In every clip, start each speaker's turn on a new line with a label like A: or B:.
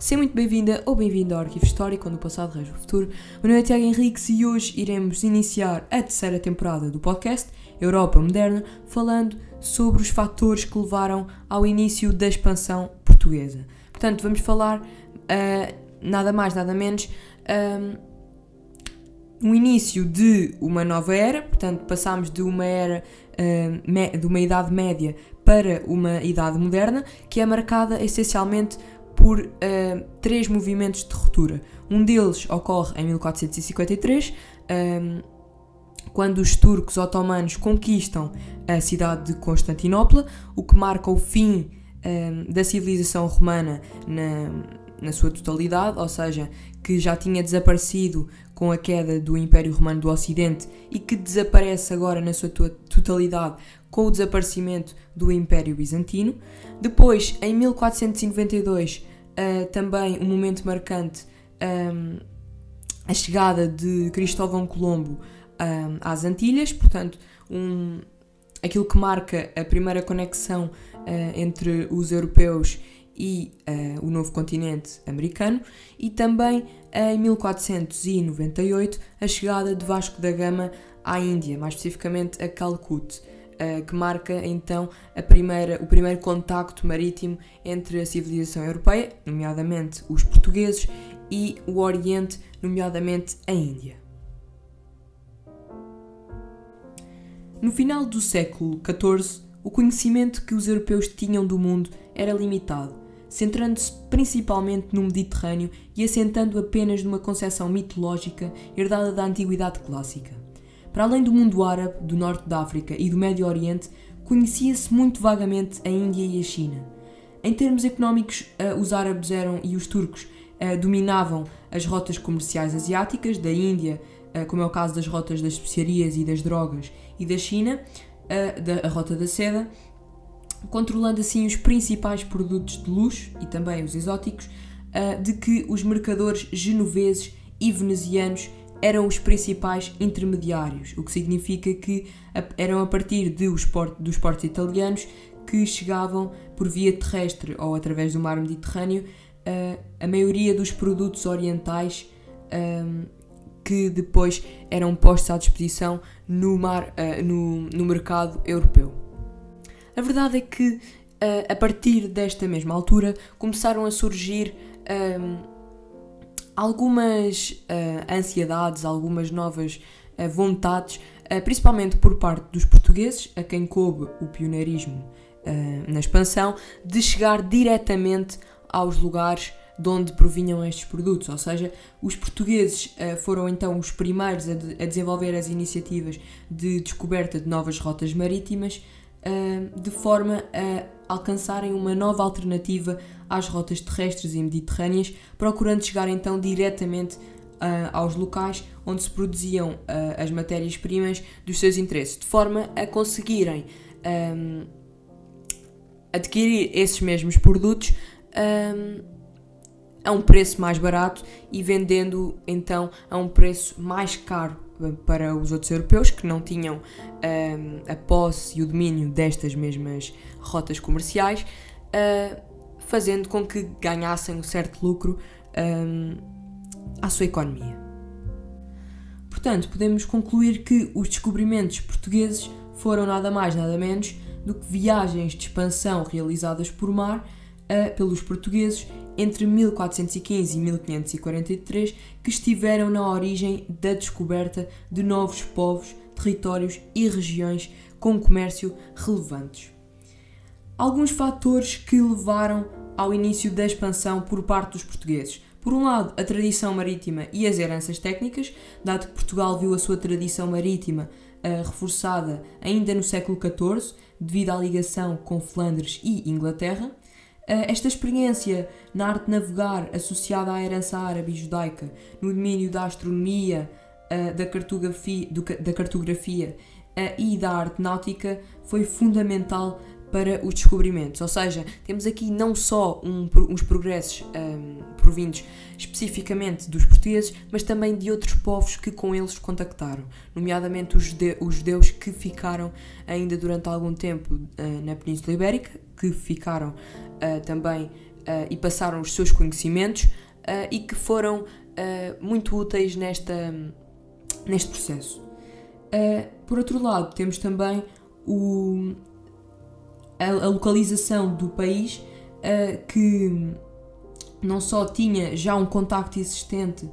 A: Seja muito bem-vinda ou bem-vindo ao Arquivo Histórico, onde o passado rege o futuro. Meu nome é Tiago Henriques e hoje iremos iniciar a terceira temporada do podcast Europa Moderna, falando sobre os fatores que levaram ao início da expansão portuguesa. Portanto, vamos falar uh, nada mais, nada menos. Um, um início de uma nova era, portanto, passámos de uma era uh, de uma idade média para uma idade moderna, que é marcada essencialmente por uh, três movimentos de ruptura. Um deles ocorre em 1453, um, quando os turcos otomanos conquistam a cidade de Constantinopla, o que marca o fim um, da civilização romana na, na sua totalidade, ou seja, que já tinha desaparecido com a queda do Império Romano do Ocidente e que desaparece agora na sua totalidade com o desaparecimento do Império Bizantino. Depois, em 1492, uh, também um momento marcante, um, ehm, a chegada de Cristóvão Colombo um, ehm, às Antilhas, portanto, um, aquilo que marca a primeira conexão uh, entre os europeus e uh, o novo continente americano, e também em 1498 a chegada de Vasco da Gama à Índia, mais especificamente a Calcuta, uh, que marca então a primeira, o primeiro contacto marítimo entre a civilização europeia, nomeadamente os portugueses, e o Oriente, nomeadamente a Índia. No final do século XIV, o conhecimento que os europeus tinham do mundo era limitado centrando-se principalmente no Mediterrâneo e assentando apenas numa concepção mitológica herdada da antiguidade clássica. Para além do mundo árabe, do norte da África e do Médio Oriente, conhecia-se muito vagamente a Índia e a China. Em termos económicos, eh, os árabes eram e os turcos eh, dominavam as rotas comerciais asiáticas, da Índia, eh, como é o caso das rotas das especiarias e das drogas, e da China, a rota da seda, controlando assim os principais produtos de luxo e também os exóticos, de que os mercadores genoveses e venezianos eram os principais intermediários, o que significa que eram a partir dos portos italianos que chegavam por via terrestre ou através do mar Mediterrâneo uh, a maioria dos produtos orientais um, que depois eram postos à disposição no, mar, uh, no, no mercado europeu. A verdade é que, uh, a partir desta mesma altura, começaram a surgir um, algumas uh, ansiedades, algumas novas uh, vontades, principalmente por parte dos portugueses, a quem coube o pioneirismo na expansão, de chegar diretamente aos lugares de onde provinham estes produtos, ou seja, os portugueses uh, foram então os primeiros a, de, a, desenvolver as iniciativas de descoberta de novas rotas marítimas uh, de forma a alcançarem uma nova alternativa às rotas terrestres e mediterrâneas, procurando chegar então diretamente uh, aos locais onde se produziam uh, as matérias-primas dos seus interesses, de forma a conseguirem um, adquirir esses mesmos produtos um, a um preço mais barato e vendendo então a um preço mais caro para os outros europeus que não tinham um, a posse e o domínio destas mesmas rotas comerciais, uh, fazendo com que ganhassem um certo lucro um, à sua economia. Portanto, podemos concluir que os descobrimentos portugueses foram nada mais, nada menos do que viagens de expansão realizadas por mar uh, pelos portugueses entre 1415 e 1543 que estiveram na origem da descoberta de novos povos, territórios e regiões com comércio relevantes. Alguns fatores que levaram ao início da expansão por parte dos portugueses. Por um lado, a tradição marítima e as heranças técnicas, dado que Portugal viu a sua tradição marítima uh, reforçada ainda no século XIV, devido à ligação com Flandres e Inglaterra. Eh, esta experiência na arte de navegar associada à herança árabe e judaica, no domínio da astronomia, eh, da cartografia, da cartografia eh, e da arte náutica foi fundamental para os descobrimentos. Ou seja, temos aqui não só um, uns progressos um, provindos especificamente dos portugueses, mas também de outros povos que com eles contactaram, nomeadamente os judeus que ficaram ainda durante algum tempo uh, na Península Ibérica, que ficaram uh, também e passaram os seus conhecimentos e que foram muito úteis nesta, neste processo. por outro lado, temos também o, a, a localização do país que não só tinha já um contacto existente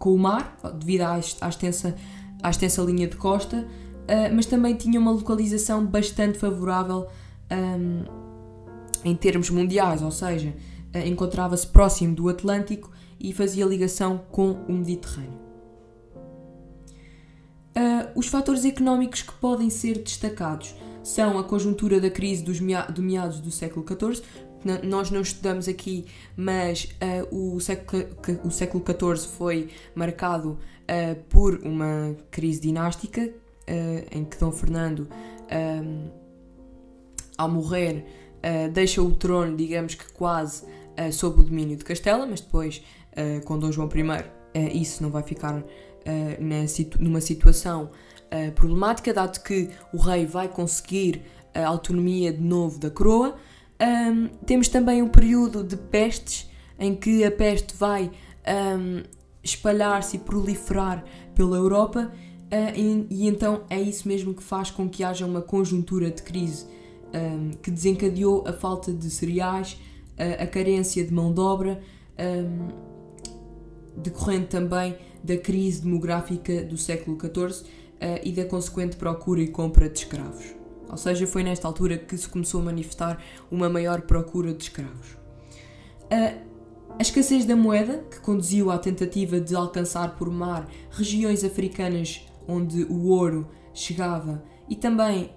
A: com o mar, devido à, à, extensa, à extensa linha de costa, uh, mas também tinha uma localização bastante favorável um, em termos mundiais, ou seja, uh, encontrava-se próximo do Atlântico e fazia ligação com o Mediterrâneo. Uh, os fatores económicos que podem ser destacados são a conjuntura da crise dos do meados do século XIV, nós não estudamos aqui, mas uh, o, século, o século XIV foi marcado uh, por uma crise dinástica em que Dom Fernando, ao morrer, deixa o trono, digamos que quase sob o domínio de Castela, mas depois, com Dom João I, isso não vai ficar numa situação problemática, dado que o rei vai conseguir a autonomia de novo da coroa. Um, temos também um período de pestes, em que a peste vai um, espalhar-se e proliferar pela Europa, uh, e, e, então é isso mesmo que faz com que haja uma conjuntura de crise um, que desencadeou a falta de cereais, uh, a carência de mão de obra, decorrente também da crise demográfica do século XIV uh, e da consequente procura e compra de escravos. Ou seja, foi nesta altura que se começou a manifestar uma maior procura de escravos. A escassez da moeda, que conduziu à tentativa de alcançar por mar regiões africanas onde o ouro chegava, e também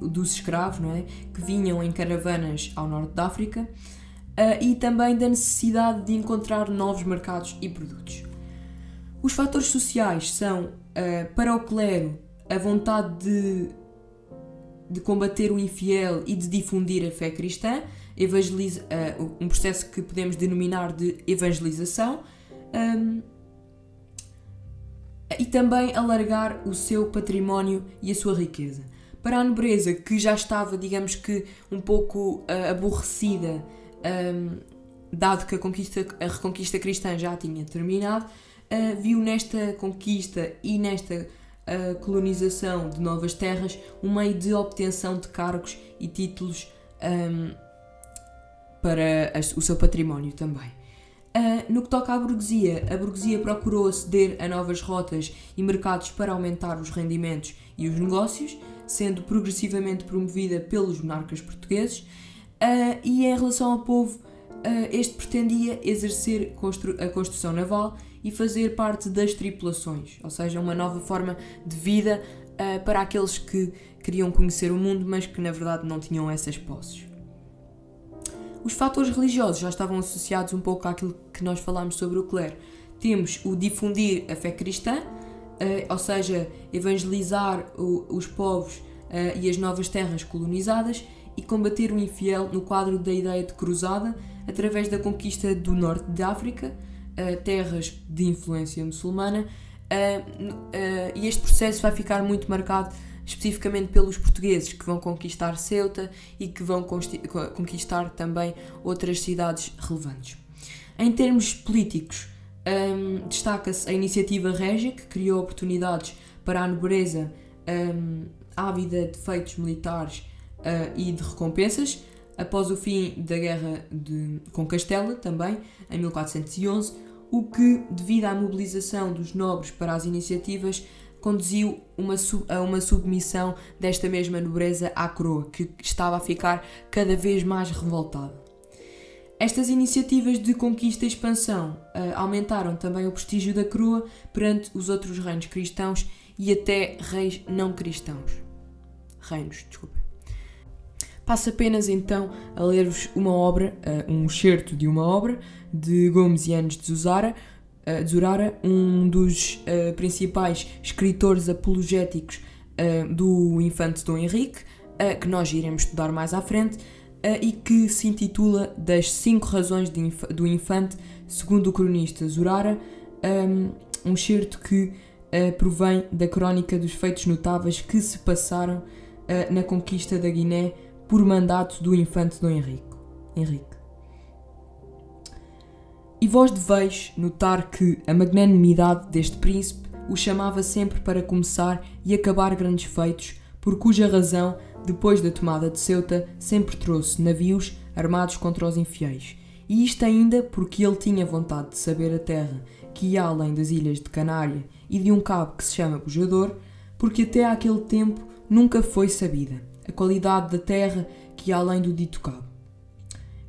A: um, dos escravos, não é? que vinham em caravanas ao norte da África, uh, e também da necessidade de encontrar novos mercados e produtos. Os fatores sociais são, uh, para o clero, a vontade de de combater o infiel e de difundir a fé cristã, evangeliza, uh, um processo que podemos denominar de evangelização, um, e também alargar o seu património e a sua riqueza. Para a nobreza, que já estava, digamos que, um pouco uh, aborrecida, um, dado que a, conquista, a reconquista cristã já tinha terminado, uh, viu nesta conquista e nesta a colonização de novas terras um meio de obtenção de cargos e títulos um, para o seu património também. Uh, no que toca à burguesia, a burguesia procurou aceder a novas rotas e mercados para aumentar os rendimentos e os negócios, sendo progressivamente promovida pelos monarcas portugueses. Uh, e em relação ao povo, uh, este pretendia exercer constru a construção naval e fazer parte das tripulações, ou seja, uma nova forma de vida para aqueles que queriam conhecer o mundo, mas que na verdade não tinham essas posses. Os fatores religiosos já estavam associados um pouco àquilo que nós falámos sobre o clero. Temos o difundir a fé cristã, uh, ou seja, evangelizar os povos uh, e as novas terras colonizadas e combater o infiel no quadro da ideia de cruzada através da conquista do norte de África, terras de influência muçulmana, e este processo vai ficar muito marcado especificamente pelos portugueses que vão conquistar Ceuta e que vão conquistar também outras cidades relevantes. Em termos políticos, um, destaca-se a iniciativa Régia, que criou oportunidades para a nobreza um, ávida de feitos militares uh, e de recompensas. Após o fim da guerra de, com Castela, também, em 1411, o que, devido à mobilização dos nobres para as iniciativas, conduziu uma, a uma submissão desta mesma nobreza à coroa, que estava a ficar cada vez mais revoltada. Estas iniciativas de conquista e expansão uh, aumentaram também o prestígio da coroa perante os outros reinos cristãos e até reis não cristãos. Reinos, desculpa. Passo apenas então a ler-vos uma obra, uh, um excerto de uma obra de Gomes e Anos de Zuzara, uh, Zurara, um dos uh, principais escritores apologéticos do Infante Dom Henrique, que nós iremos estudar mais à frente, e que se intitula Das Cinco Razões inf do Infante, segundo o cronista Zurara, um, um certo que provém da crónica dos feitos notáveis que se passaram na conquista da Guiné por mandato do infante Dom Henrique. Henrique. E vós deveis notar que a magnanimidade deste príncipe o chamava sempre para começar e acabar grandes feitos, por cuja razão, depois da tomada de Ceuta, sempre trouxe navios armados contra os infiéis. E isto ainda porque ele tinha vontade de saber a terra que ia além das ilhas de Canária e de um cabo que se chama Bujador, porque até aquele tempo nunca foi sabida a qualidade da terra que ia além do dito cabo.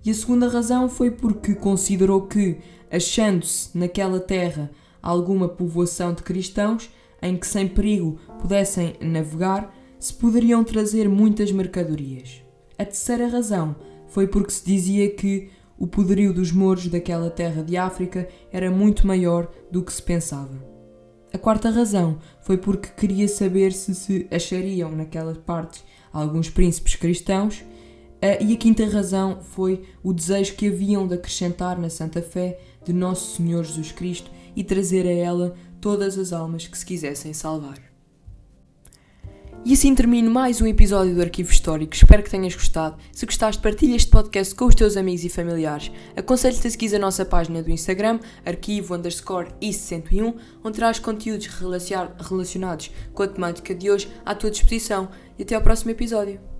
A: E a segunda razão foi porque considerou que, achando-se naquela terra alguma povoação de cristãos em que sem perigo pudessem navegar, se poderiam trazer muitas mercadorias. A terceira razão foi porque se dizia que o poderio dos mouros daquela terra de África era muito maior do que se pensava. A quarta razão foi porque queria saber se se achariam naquelas partes alguns príncipes cristãos Uh, e a quinta razão foi o desejo que haviam de acrescentar na Santa Fé de Nosso Senhor Jesus Cristo e trazer a ela todas as almas que se quisessem salvar. E assim termino mais um episódio do Arquivo Histórico. Espero que tenhas gostado. Se gostaste, partilha este podcast com os teus amigos e familiares. Aconselho-te a seguir a nossa página do Instagram, arquivo underscore ICE101, onde terás conteúdos relacionados com a temática de hoje à tua disposição. E até ao próximo episódio.